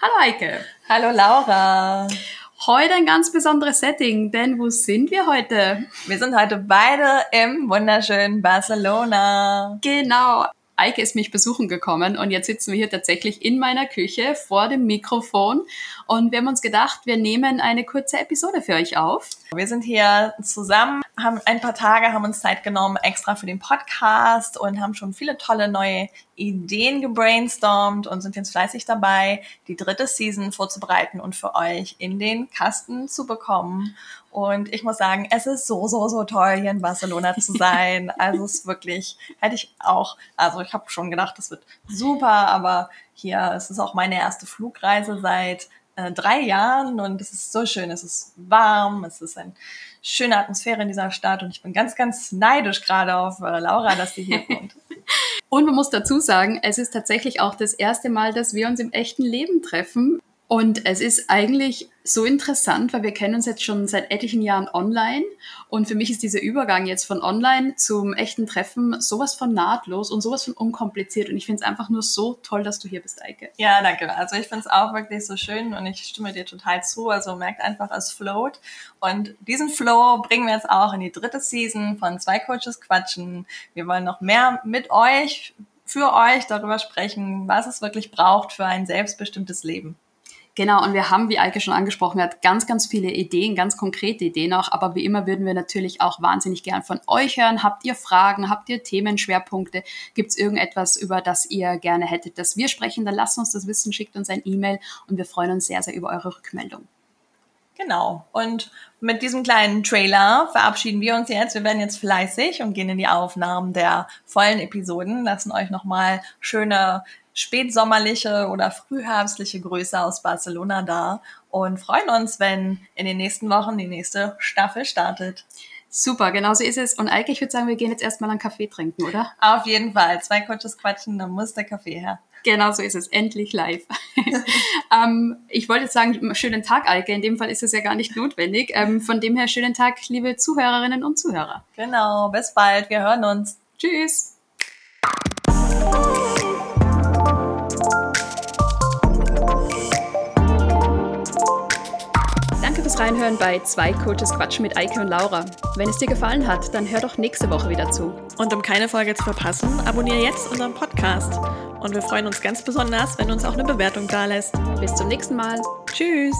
Hallo Eike. Hallo Laura. Heute ein ganz besonderes Setting, denn wo sind wir heute? Wir sind heute beide im wunderschönen Barcelona. Genau. Eike ist mich besuchen gekommen und jetzt sitzen wir hier tatsächlich in meiner Küche vor dem Mikrofon und wir haben uns gedacht, wir nehmen eine kurze Episode für euch auf. Wir sind hier zusammen, haben ein paar Tage, haben uns Zeit genommen extra für den Podcast und haben schon viele tolle neue Ideen gebrainstormt und sind jetzt fleißig dabei, die dritte Season vorzubereiten und für euch in den Kasten zu bekommen. Und ich muss sagen, es ist so, so, so toll, hier in Barcelona zu sein. Also es ist wirklich, hätte ich auch, also ich habe schon gedacht, das wird super, aber hier, es ist auch meine erste Flugreise seit äh, drei Jahren und es ist so schön, es ist warm, es ist eine schöne Atmosphäre in dieser Stadt und ich bin ganz, ganz neidisch gerade auf äh, Laura, dass sie hier wohnt. Und man muss dazu sagen, es ist tatsächlich auch das erste Mal, dass wir uns im echten Leben treffen. Und es ist eigentlich so interessant, weil wir kennen uns jetzt schon seit etlichen Jahren online. Und für mich ist dieser Übergang jetzt von online zum echten Treffen sowas von nahtlos und sowas von unkompliziert. Und ich finde es einfach nur so toll, dass du hier bist, Eike. Ja, danke. Also ich finde es auch wirklich so schön und ich stimme dir total zu. Also merkt einfach, es float. Und diesen Flow bringen wir jetzt auch in die dritte Season von Zwei Coaches Quatschen. Wir wollen noch mehr mit euch, für euch darüber sprechen, was es wirklich braucht für ein selbstbestimmtes Leben. Genau, und wir haben, wie Eike schon angesprochen hat, ganz, ganz viele Ideen, ganz konkrete Ideen auch. Aber wie immer würden wir natürlich auch wahnsinnig gern von euch hören. Habt ihr Fragen? Habt ihr Themenschwerpunkte? Gibt es irgendetwas, über das ihr gerne hättet, dass wir sprechen? Dann lasst uns das wissen, schickt uns ein E-Mail und wir freuen uns sehr, sehr über eure Rückmeldung. Genau. Und mit diesem kleinen Trailer verabschieden wir uns jetzt. Wir werden jetzt fleißig und gehen in die Aufnahmen der vollen Episoden, lassen euch nochmal schöne spätsommerliche oder frühherbstliche Grüße aus Barcelona da und freuen uns, wenn in den nächsten Wochen die nächste Staffel startet. Super, genau so ist es. Und Eike, ich würde sagen, wir gehen jetzt erstmal einen Kaffee trinken, oder? Auf jeden Fall. Zwei Coaches quatschen, dann muss der Kaffee her. Genau so ist es. Endlich live. ähm, ich wollte jetzt sagen, schönen Tag, Eike. In dem Fall ist es ja gar nicht notwendig. Ähm, von dem her, schönen Tag, liebe Zuhörerinnen und Zuhörer. Genau, bis bald. Wir hören uns. Tschüss. Fürs Reinhören bei Zwei Coaches Quatsch mit Eike und Laura. Wenn es dir gefallen hat, dann hör doch nächste Woche wieder zu. Und um keine Folge zu verpassen, abonniere jetzt unseren Podcast. Und wir freuen uns ganz besonders, wenn du uns auch eine Bewertung da lässt. Bis zum nächsten Mal. Tschüss.